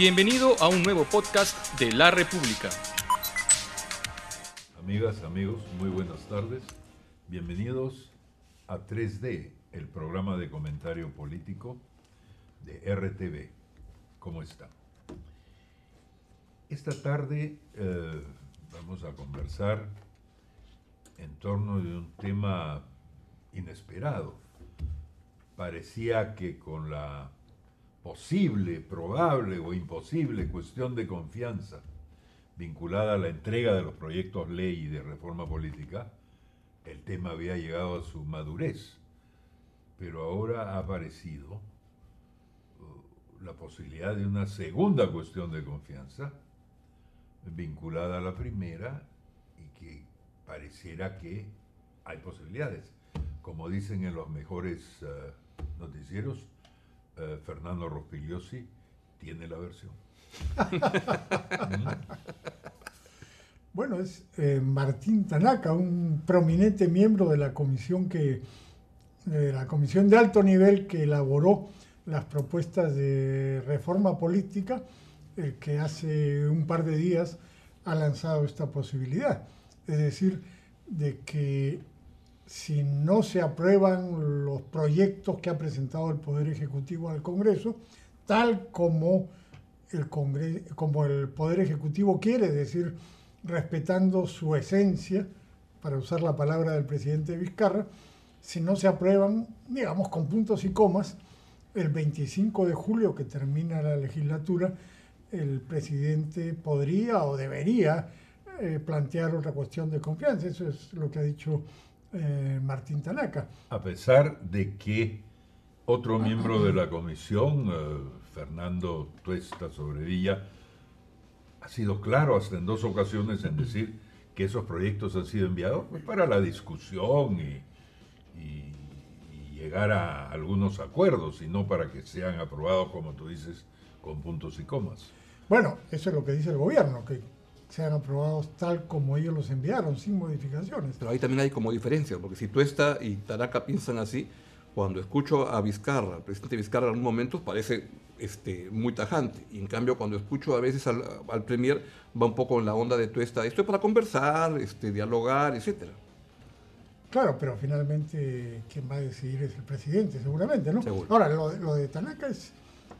Bienvenido a un nuevo podcast de La República. Amigas, amigos, muy buenas tardes. Bienvenidos a 3D, el programa de comentario político de RTV. ¿Cómo están? Esta tarde eh, vamos a conversar en torno de un tema inesperado. Parecía que con la posible, probable o imposible cuestión de confianza vinculada a la entrega de los proyectos ley y de reforma política, el tema había llegado a su madurez. Pero ahora ha aparecido uh, la posibilidad de una segunda cuestión de confianza vinculada a la primera y que pareciera que hay posibilidades. Como dicen en los mejores uh, noticieros, uh, Fernando Rospigliosi tiene la versión. Bueno, es eh, Martín Tanaka, un prominente miembro de la comisión que de la comisión de alto nivel que elaboró las propuestas de reforma política, el que hace un par de días ha lanzado esta posibilidad. Es decir, de que si no se aprueban los proyectos que ha presentado el Poder Ejecutivo al Congreso, tal como el, como el Poder Ejecutivo quiere, es decir, respetando su esencia, para usar la palabra del presidente Vizcarra, si no se aprueban, digamos, con puntos y comas, el 25 de julio que termina la legislatura, el presidente podría o debería eh, plantear otra cuestión de confianza. Eso es lo que ha dicho eh, Martín Tanaka. A pesar de que otro miembro de la comisión, eh, Fernando Tuesta Sobrevilla, ha sido claro hasta en dos ocasiones en decir que esos proyectos han sido enviados pues, para la discusión y, llegar a algunos acuerdos y no para que sean aprobados, como tú dices, con puntos y comas. Bueno, eso es lo que dice el gobierno, que sean aprobados tal como ellos los enviaron, sin modificaciones. Pero ahí también hay como diferencias, porque si Tuesta y Taraka piensan así, cuando escucho a Vizcarra, al presidente Vizcarra en algún momento parece este, muy tajante. Y en cambio, cuando escucho a veces al, al Premier, va un poco en la onda de tuesta. Esto es para conversar, este, dialogar, etcétera. Claro, pero finalmente quien va a decidir es el presidente, seguramente, ¿no? Ahora, lo, de Tanaka es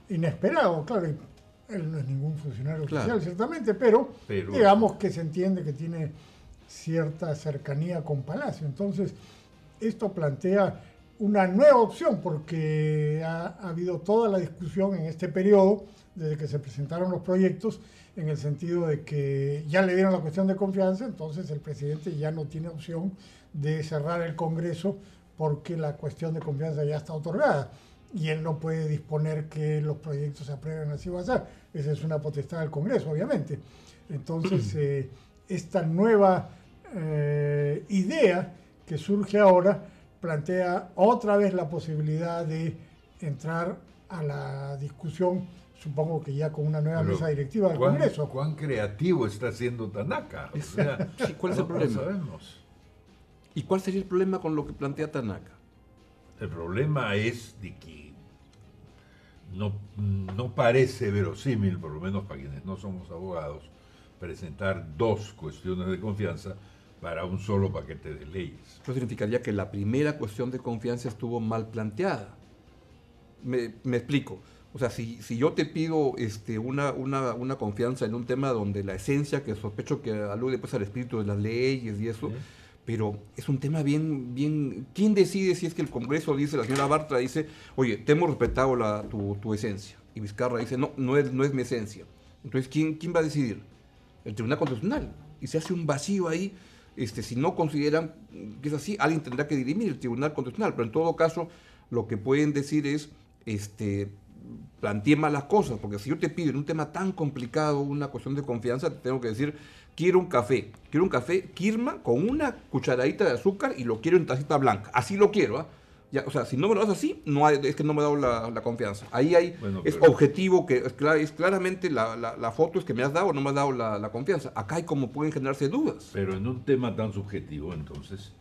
inesperado, claro, él no es ningún funcionario oficial, ciertamente, pero, digamos que se entiende que tiene cierta cercanía con Palacio. Entonces, esto plantea una nueva opción porque ha, habido toda la discusión en este periodo, desde que se presentaron los proyectos, en el sentido de que ya le dieron la cuestión de confianza, entonces el presidente ya no tiene opción de cerrar el Congreso porque la cuestión de confianza ya está otorgada y él no puede disponer que los proyectos se aprueben así va a ser. Esa es una potestad del Congreso, obviamente. Entonces, eh, esta nueva eh, idea que surge ahora plantea otra vez la posibilidad de entrar a la discusión, supongo que ya con una nueva mesa directiva del Congreso. ¿Cuán creativo está siendo Tanaka? ¿Cuál es el problema? ¿Y cuál sería el problema con lo que plantea Tanaka? El problema es de que no, no parece verosímil, por lo menos para quienes no somos abogados, presentar dos cuestiones de confianza para un solo paquete de leyes. Eso significaría que la primera cuestión de confianza estuvo mal planteada. Me, explico. O sea, si, si, yo te pido este, una, una, una, confianza en un tema donde la esencia, que sospecho que alude pues, al espíritu de las leyes y eso, pero es un tema bien, bien... ¿Quién decide si es que el Congreso dice, la señora Bartra dice, oye, te hemos respetado la, tu, tu, esencia? Y Vizcarra dice, no, no es, no es mi esencia. Entonces, ¿quién, ¿quién va a decidir? El Tribunal Constitucional. Y se hace un vacío ahí este, si no consideran que es así, alguien tendrá que dirimir el Tribunal Constitucional, pero en todo caso lo que pueden decir es, este, planteé las cosas, porque si yo te pido en un tema tan complicado una cuestión de confianza, te tengo que decir, quiero un café, quiero un café Kirma con una cucharadita de azúcar y lo quiero en tacita blanca, así lo quiero, ¿ah? o sea, si no me lo das así, no es que no me ha dado la, confianza. Ahí hay, es objetivo, que es, es claramente la, foto es que me has dado o no me has dado la, confianza. Acá hay como pueden generarse dudas. Pero en un tema tan subjetivo, entonces,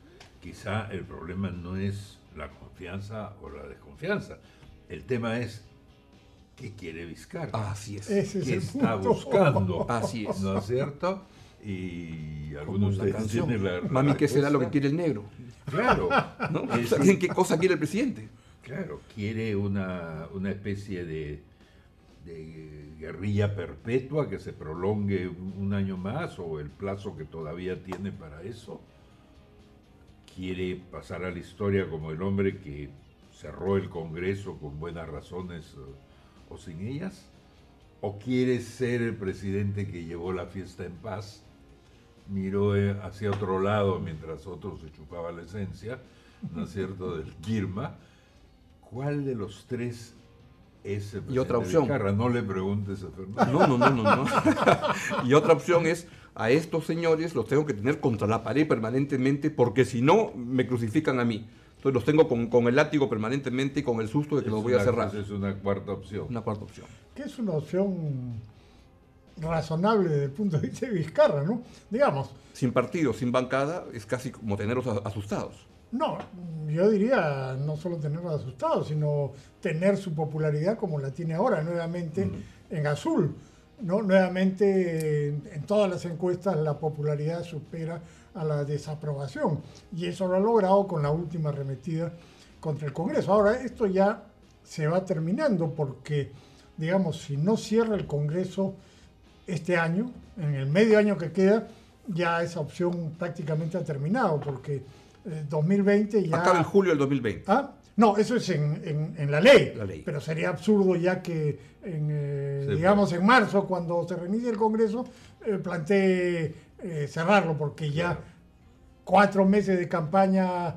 quizá el problema no es la confianza o la desconfianza. El tema es ¿Qué quiere Vizcarra? Así es. Ese es ¿Qué el está punto. buscando? Así es. ¿No es cierto? Y algunos la de ustedes canción. tienen la- la Mami, ¿qué será lo que quiere el negro? Claro. ¿No? O Es- sea, ¿qué, cosa quiere el presidente? Claro, quiere una, una especie de, de guerrilla perpetua que se prolongue un, un año más o el plazo que todavía tiene para eso. Quiere pasar a la historia como el hombre que cerró el Congreso con buenas razones o, o sin ellas. O quiere ser el presidente que llevó la fiesta en paz, miró eh, hacia otro lado mientras otros se chupaba la esencia, ¿no es cierto?, del Kirma. ¿Cuál de los tres es el Y otra opción. Vizcarra? No le preguntes a Fernando. No, no, no, no, no. y otra opción es, a estos señores los tengo que tener contra la pared permanentemente porque si no, me crucifican a mí. Entonces los tengo con, con el látigo permanentemente y con el susto de que Es los voy a cerrar. esa Es una cuarta opción. Una cuarta opción. que es una opción razonable desde el punto de vista de Vizcarra, ¿no? Digamos, Sin partido, sin bancada, es casi como tenerlos asustados. no, yo diría no solo tenerlos asustados, sino tener su popularidad como la tiene ahora, nuevamente en azul. ¿no? Nuevamente en, en todas las encuestas la popularidad supera a la desaprobación y eso lo ha logrado con la última arremetida contra el Congreso. Ahora, esto ya se va terminando porque, digamos, si no cierra el Congreso este año, en el medio año que queda, ya esa opción prácticamente ha terminado porque eh, 2020 ya... Acaba en julio del 2020. ¿Ah? No, eso es en, en- en la, ley, La ley. Pero sería absurdo ya que, en, eh, Sí, digamos, en marzo, cuando se reinicie el Congreso, eh, plantee eh, cerrarlo, porque ya Claro. cuatro meses de campaña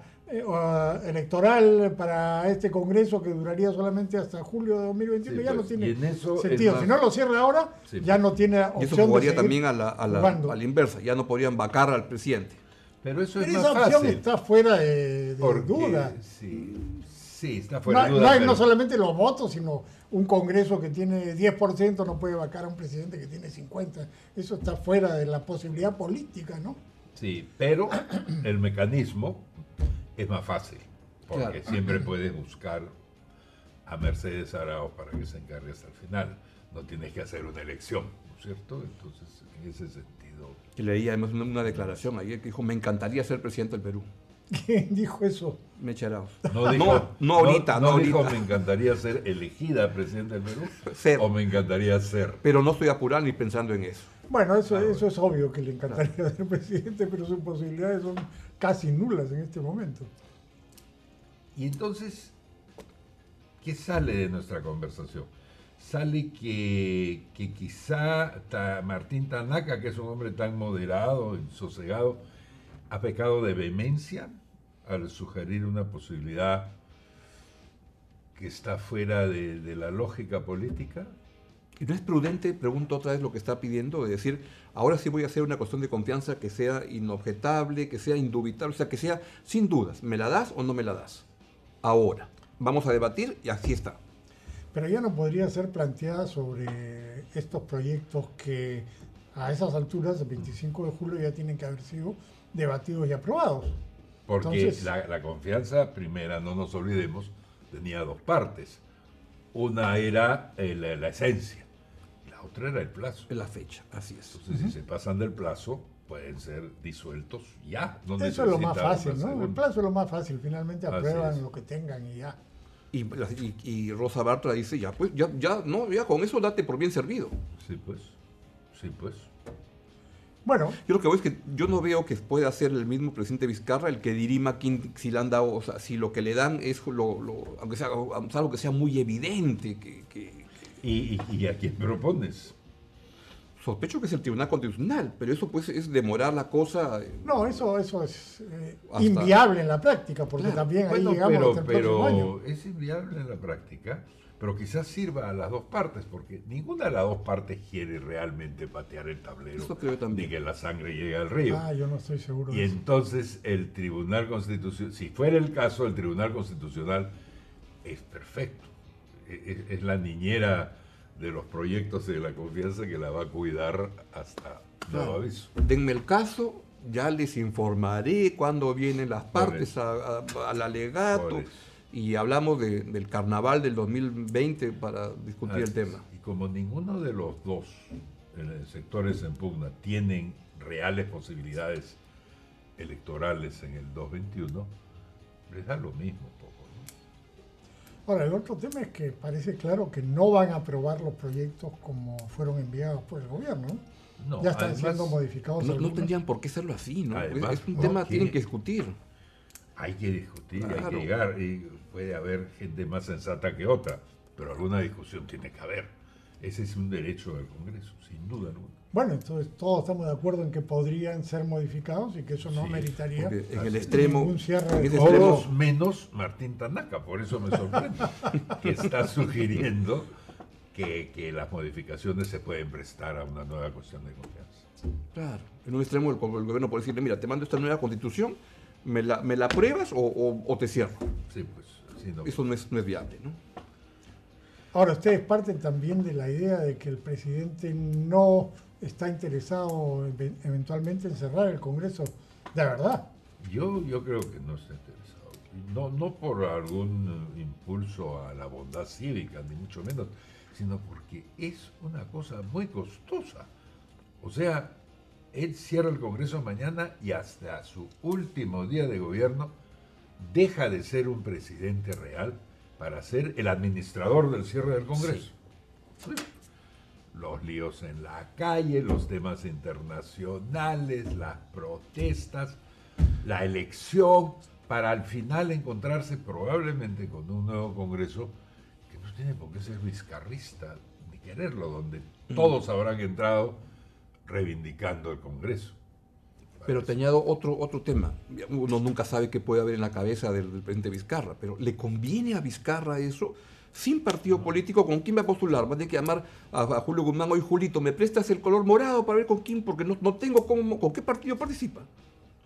electoral para este Congreso que duraría solamente hasta julio de 2021 Sí, ya no pues, tiene y eso sentido. más- Si no lo cierra ahora, Sí, ya no tiene Y opción eso de jugaría seguir también a la, a, la, a la inversa. Ya no podrían vacar al presidente. Pero eso es Pero más esa opción fácil. está fuera de, de porque- duda. Sí, sí, está No, de hay- duda. no hay pero- no solamente los votos, sino un Congreso que tiene 10% no puede vacar a un presidente que tiene 50%. Eso está fuera de la posibilidad política, ¿no? Sí, pero el mecanismo es más fácil, porque Claro. siempre puedes buscar a Mercedes Arauz para que se encargue hasta el final. No tienes que hacer una elección, ¿no es cierto? Entonces, en ese sentido... Y leí además una, una declaración ayer que dijo, me encantaría ser presidente del Perú. ¿Quién dijo eso? Me echaraos. No, dijo, no, no ahorita, no, dijo, ahorita. me encantaría ser elegida presidente del Perú, Ser. o me encantaría ser. Pero no estoy apurado ni pensando en eso. Bueno, eso, Ah, eso es obvio que le encantaría ser presidente, pero sus posibilidades son casi nulas en este momento. Y entonces, ¿qué sale de nuestra conversación? Sale que, que quizá Martín Tanaka, que es un hombre tan moderado y sosegado, ha pecado de vehemencia al sugerir una posibilidad que está fuera de la lógica política. ¿Y no es prudente, pregunto otra vez lo que está pidiendo, de decir, ahora sí voy a hacer una cuestión de confianza que sea inobjetable, que sea indubitable, o sea, que sea sin dudas, ¿me la das o no me la das? Ahora, vamos a debatir y así está. Pero ya no podría ser planteada sobre estos proyectos que a esas alturas, el 25 de julio, ya tienen que haber sido debatidos y aprobados. Porque Entonces- la, la confianza primera, no nos olvidemos, tenía dos partes. Una era eh, la, la esencia, la otra era el plazo. Es la fecha, así es. Entonces, si se pasan del plazo, pueden ser disueltos ya. No Eso es lo más fácil, ¿no? El plazo es lo más fácil. Finalmente aprueban lo que tengan y ya. Y, y- y Rosa Bartra dice, ya, pues, ya, ya, no, ya con eso date por bien servido. Sí, pues. Sí, pues. Bueno, Yo lo que voy es que yo no veo que pueda ser el mismo presidente Vizcarra el que dirima quién, si le han dado, o sea, si lo que le dan es lo, lo- aunque sea algo que sea muy evidente, que- ¿Y, y, y a quién propones? sospecho que es el Tribunal Constitucional, pero eso pues es demorar la cosa. eh, no, eso, eso es eh, Hasta- inviable en la práctica, porque Claro. también ahí Bueno, llegamos pero, hasta el próximo año. pero es inviable en la práctica, pero quizás sirva a las dos partes, porque ninguna de las dos partes quiere realmente patear el tablero Eso creo también. ni que la sangre llegue al río. Ah, yo no estoy seguro Y de eso. entonces el Tribunal Constitucional, si fuera el caso, el Tribunal Constitucional es perfecto. Es, la niñera de los proyectos de la confianza que la va a cuidar hasta nuevo Claro. aviso. Denme el caso, ya les informaré cuándo vienen las partes eso. a- a- al alegato. Y hablamos del carnaval del 2020 para discutir el tema. Y como ninguno de los dos sectores en pugna tienen reales posibilidades electorales en el 2021, les da lo mismo. Ahora, el otro tema es que parece claro que no van a aprobar los proyectos como fueron enviados por el gobierno. ¿no? ya están siendo modificados. No, tendrían por qué hacerlo así, ¿no? es un tema que tienen que discutir. Hay que discutir, hay que llegar, y puede haber gente más sensata que otra, pero alguna discusión tiene que haber. Ese es un derecho del Congreso, sin duda alguna. Bueno, entonces todos estamos de acuerdo en que podrían ser modificados y que eso no meritaría en el extremo, ningún cierre de todos menos Martín Tanaka, por eso me sorprende que está sugiriendo que, que, las modificaciones se pueden prestar a una nueva cuestión de confianza. Claro, en un extremo el, gobierno puede decirle, mira, te mando esta nueva constitución, ¿me la, me la apruebas o, o, te cierro? Sí, pues. Eso no es, no es viable, ¿no? Ahora, ustedes parten también de la idea de que el presidente no está interesado eventualmente en cerrar el Congreso de verdad. Yo, yo creo que no está interesado. No, no por algún impulso a la bondad cívica, ni mucho menos, sino porque es una cosa muy costosa. O sea, él cierra el Congreso mañana y hasta su último día de gobierno deja de ser un presidente real para ser el administrador del cierre del Congreso. Los líos en la calle, los temas internacionales, las protestas, la elección, para al final encontrarse probablemente con un nuevo Congreso que no tiene por qué ser vizcarrista ni quererlo, donde todos habrán entrado reivindicando el Congreso. Pero te añado otro, otro tema. Uno nunca sabe qué puede haber en la cabeza del, presidente Vizcarra, pero ¿le conviene a Vizcarra eso? Sin partido político, ¿con quién va a postular? Va a tener que llamar a, Julio Guzmán, hoy Julito, ¿me prestas el color morado para ver con quién? Porque no, no tengo cómo, con qué partido participa.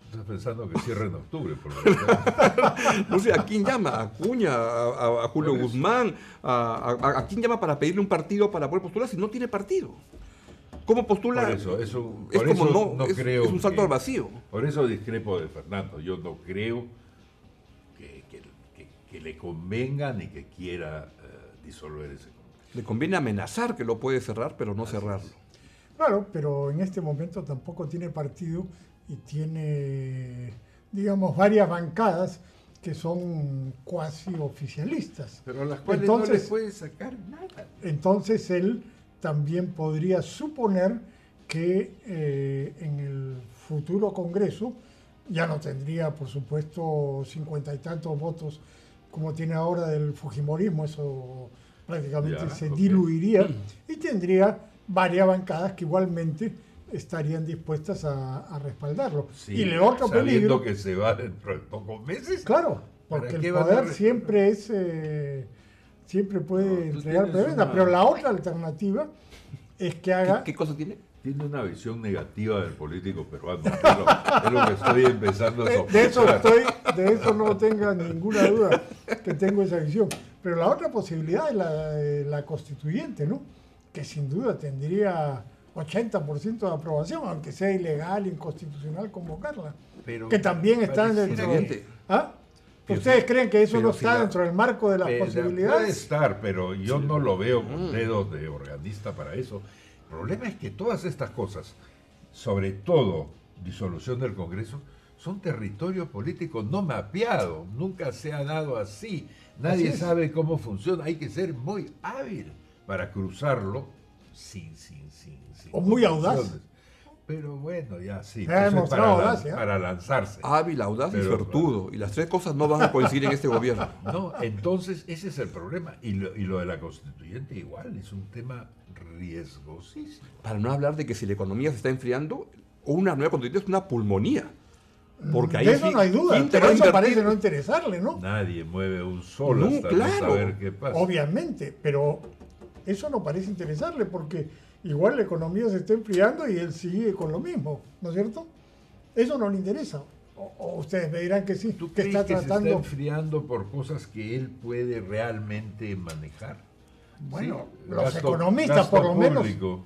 Estás pensando que cierre en octubre, por No sé, ¿a quién llama? ¿A Cuña? ¿A, Julio Guzmán? A, ¿A quién llama para pedirle un partido para poder postular si no tiene partido? ¿Cómo postula? Por eso, eso, es como no, creo es un salto al vacío. Por eso discrepo de Fernando. Yo no creo que, le convenga ni que quiera Le conviene amenazar que lo puede cerrar, pero no cerrarlo. Claro, pero en este momento tampoco tiene partido y tiene, digamos, varias bancadas que son cuasi oficialistas. Pero las cuales entonces, no le puede sacar nada. Entonces él también podría suponer que eh, en el futuro Congreso ya no tendría, por supuesto, cincuenta y tantos votos como tiene ahora del Fujimorismo, eso prácticamente se diluiría, y tendría varias bancadas que igualmente estarían dispuestas a, respaldarlo. y el otro peligro... que se va dentro de pocos meses. Claro, porque el poder siempre es... Eh, siempre puede entregar prebenda, pero la otra alternativa es que haga... ¿Qué, cosa tiene? Tiene una visión negativa del político peruano. Es lo, que estoy empezando a sospechar. De eso, estoy, de eso no tenga ninguna duda que tengo esa visión. Pero la otra posibilidad es la, la constituyente, ¿no? Que sin duda tendría 80% de aprobación, aunque sea ilegal, inconstitucional convocarla. Pero que también está dentro de... ¿Ah? ¿Ustedes creen que eso no está dentro del marco de las posibilidades? Puede estar, pero yo no lo veo con mm. dedos de organista para eso. El problema es que todas estas cosas, sobre todo disolución del Congreso, son territorio político no mapeado, nunca se ha dado así. Nadie sabe cómo funciona, hay que ser muy hábil para cruzarlo sin, sin, sin, o muy audaz. Pero bueno, ya sí. Pues para, lanzarse. Hábil, audaz y sortudo. Y las tres cosas no van a coincidir en este gobierno. No, entonces ese es el problema. Y lo, y lo de la constituyente igual, es un tema riesgosísimo. Para no hablar de que si la economía se está enfriando, una nueva constituyente es una pulmonía. Porque ahí de eso no hay duda, pero eso parece no interesarle, ¿no? Nadie mueve un solo hasta no saber qué pasa. Obviamente, pero eso no parece interesarle porque igual la economía se está enfriando y él sigue con lo mismo, ¿no es cierto? Eso no le interesa. O, ustedes me dirán que sí, ¿Tú que está tratando. se está enfriando por cosas que él puede realmente manejar. Bueno, los economistas por lo menos,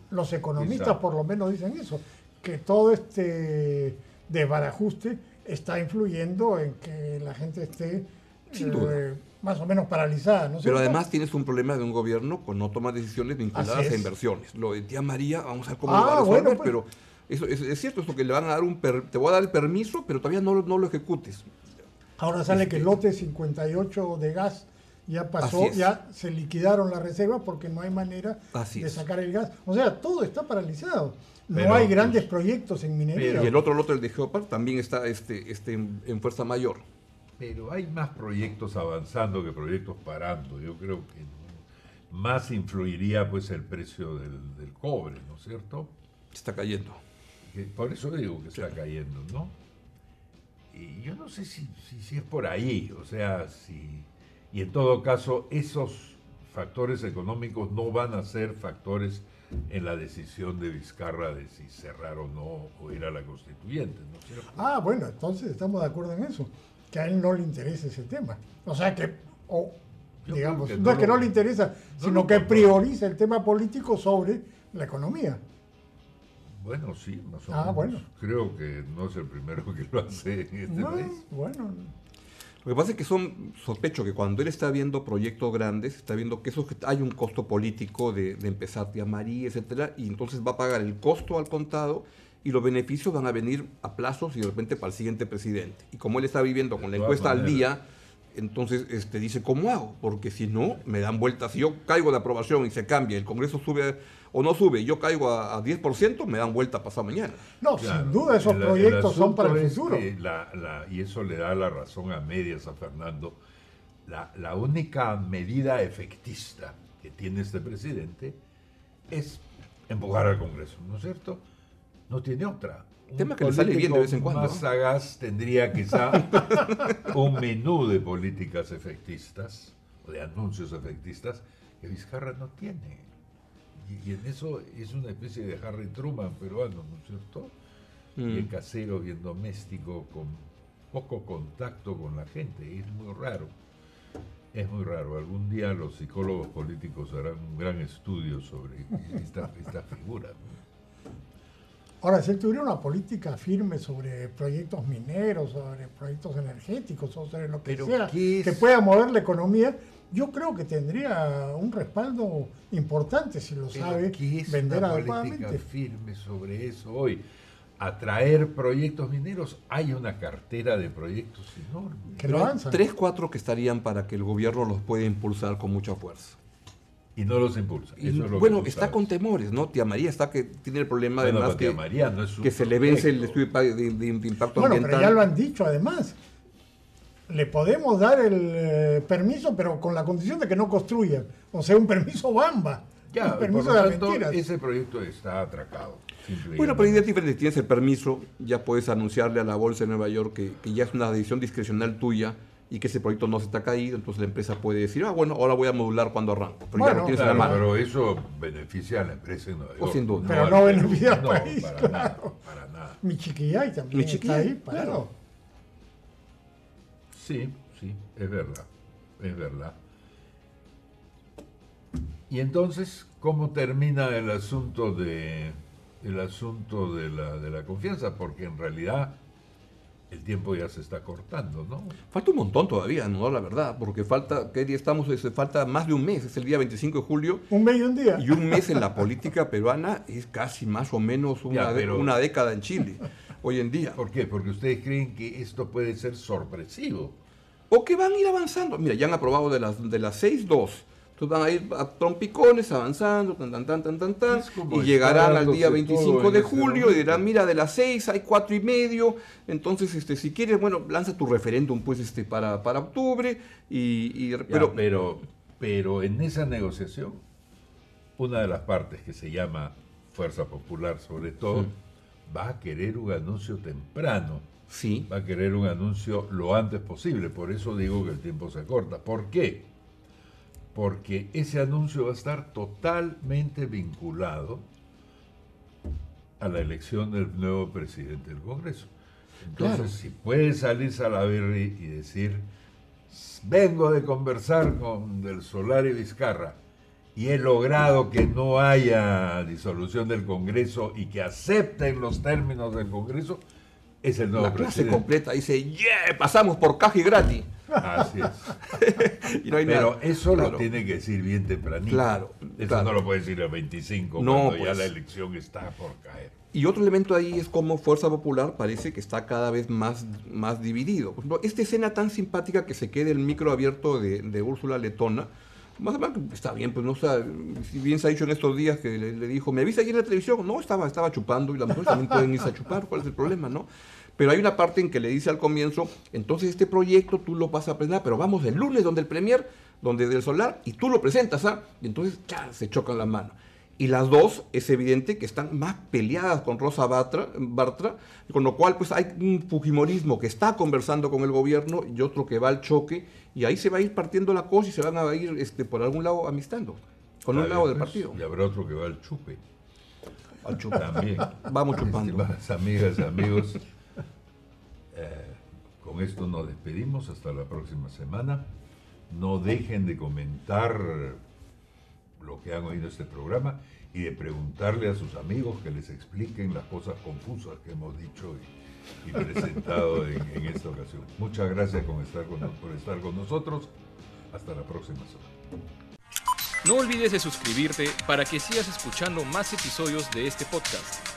los economistas por lo menos dicen eso, que todo este desbarajuste está influyendo en que la gente esté Sin duda. Eh, más o menos paralizada. ¿no Pero además tienes un problema de un gobierno con no tomar decisiones vinculadas a inversiones. Lo de tía María, vamos a ver cómo lo va a ah, resolver, pues. pero eso, es, cierto, esto que le van a dar un te voy a dar el permiso, pero todavía no, no lo ejecutes. Ahora sale que el este, lote 58 de gas ya pasó, ya se liquidaron las reservas porque no hay manera de sacar el gas. O sea, todo está paralizado. No hay grandes proyectos en minería. y el otro lote, el de Geopar, también está este, este en, fuerza mayor. Pero hay más proyectos avanzando que proyectos parando. Yo creo que más influiría pues el precio del, cobre, ¿no es cierto? Está cayendo. por eso digo que está cayendo, ¿no? Y yo no sé si, si, es por ahí, o sea, si... Y en todo caso, esos factores económicos no van a ser factores en la decisión de Vizcarra de si cerrar o no o ir a la constituyente, ¿no es cierto? Ah, bueno, entonces estamos de acuerdo en eso, que a él no le interesa ese tema. O sea que, o, digamos, no, es que no le interesa, sino que prioriza el tema político sobre la economía. Bueno, sí, más o ah, Bueno. Creo que no es el primero que lo hace en este país. Bueno. Lo que pasa es que son, sospecho que cuando él está viendo proyectos grandes, está viendo que eso hay un costo político de, empezar a María, etcétera, y entonces va a pagar el costo al contado y los beneficios van a venir a plazos y de repente para el siguiente presidente. Y como él está viviendo con la encuesta al día, entonces este, dice, ¿cómo hago? Porque si no, me dan vueltas. Si yo caigo de aprobación y se cambia, el Congreso sube o no sube, yo caigo a, 10%, me dan vuelta pasado mañana. No, sin duda esos proyectos son para el futuro. y eso le da la razón a medias a Fernando. La, única medida efectista que tiene este presidente es empujar al Congreso, ¿no es cierto? No tiene otra. Un tema que le sale bien de vez en cuando. Más sagaz tendría quizá un menú de políticas efectistas o de anuncios efectistas que Vizcarra no tiene y, en eso es una especie de Harry Truman peruano, ¿no es cierto? Bien mm. casero, bien doméstico, con poco contacto con la gente. Es muy raro. Es muy raro. Algún día los psicólogos políticos harán un gran estudio sobre esta, figura. Ahora, si él tuviera una política firme sobre proyectos mineros, sobre proyectos energéticos, o sobre lo que sea, que pueda mover la economía, yo creo que tendría un respaldo importante si lo sabe ¿qué es vender una política firme sobre eso hoy. Atraer proyectos mineros, hay una cartera de proyectos. Que avanzan. Tres, cuatro que estarían para que el gobierno los pueda impulsar con mucha fuerza. Y no los impulsa. bueno, está con temores, ¿no? Tía María está que tiene el problema además que, que se le vence el estudio de, de, impacto bueno, Pero ya lo han dicho además le podemos dar el eh, permiso, pero con la condición de que no construyan. O sea, un permiso bamba. Ya, un permiso de tanto, Ese proyecto está atracado. Bueno, pero hay diferentes. Tienes el permiso, ya puedes anunciarle a la Bolsa de Nueva York que, ya es una decisión discrecional tuya y que ese proyecto no se está caído, entonces la empresa puede decir, ah, bueno, ahora voy a modular cuando arranco. Pero ya no tienes la mano. Pero eso beneficia a la empresa en Nueva York. sin duda. Pero no, beneficia al país. Para nada, para nada. Mi chiquilla también Mi chiquilla, está ahí, claro. Sí, sí, es verdad, es verdad. Y entonces, ¿cómo termina el asunto de el asunto de la, de la confianza? Porque en realidad el tiempo ya se está cortando, ¿no? Falta un montón todavía, no la verdad, porque falta, ¿qué día estamos? falta más de un mes, es el día 25 de julio. Un mes y un día. Y un mes en la política peruana es casi más o menos una, una década en Chile, hoy en día. ¿Por qué? Porque ustedes creen que esto puede ser sorpresivo o que van a ir avanzando. Mira, ya han aprobado de las, de las seis, dos. Entonces van a ir a trompicones avanzando, tan, tan, tan, tan, tan, tan y llegarán al día 25 de julio y dirán, mira, de las seis hay cuatro y medio, entonces, este, si quieres, bueno, lanza tu referéndum, pues, este, para, para octubre, y, pero, pero, pero en esa negociación, una de las partes que se llama Fuerza Popular, sobre todo, va a querer un anuncio temprano sí. va a querer un anuncio lo antes posible. Por eso digo que el tiempo se corta. ¿Por qué? Porque ese anuncio va a estar totalmente vinculado a la elección del nuevo presidente del Congreso. Entonces, si puede salir Salaverry y decir, vengo de conversar con Del Solar y Vizcarra y he logrado que no haya disolución del Congreso y que acepten los términos del Congreso, es el nuevo la clase completa dice, yeah, pasamos por caja y gratis. Así es. Pero eso lo tiene que decir bien tempranito. Claro. Eso no lo puede decir el 25 cuando ya pues. la elección está por caer. Y otro elemento ahí es cómo Fuerza Popular parece que está cada vez más, más dividido. esta escena tan simpática que se quede el micro abierto de, de Úrsula Letona, más o menos está bien, pues no sé, si bien se ha dicho en estos días que le, dijo, ¿me viste aquí en la televisión? No, estaba, estaba chupando y las mujeres también pueden irse a chupar, ¿cuál es el problema, no? Pero hay una parte en que le dice al comienzo, entonces este proyecto tú lo vas a presentar, pero vamos el lunes donde el Premier, donde del Solar, y tú lo presentas, ¿ah? Y entonces, ya, se chocan las manos. Y las dos es evidente que están más peleadas con Rosa Bartra, con lo cual pues hay un fujimorismo que está conversando con el gobierno y otro que va al choque y ahí se va a ir partiendo la cosa y se van a ir este, por algún lado amistando, con un lado del partido. Y habrá otro que va al chupe. Al chupe. También. Vamos chupando. amigas, amigos, eh, con esto nos despedimos hasta la próxima semana. No dejen de comentar lo que han oído este programa y de preguntarle a sus amigos que les expliquen las cosas confusas que hemos dicho y, presentado en, esta ocasión. Muchas gracias por estar con nosotros. Hasta la próxima semana. No olvides de suscribirte para que sigas escuchando más episodios de este podcast.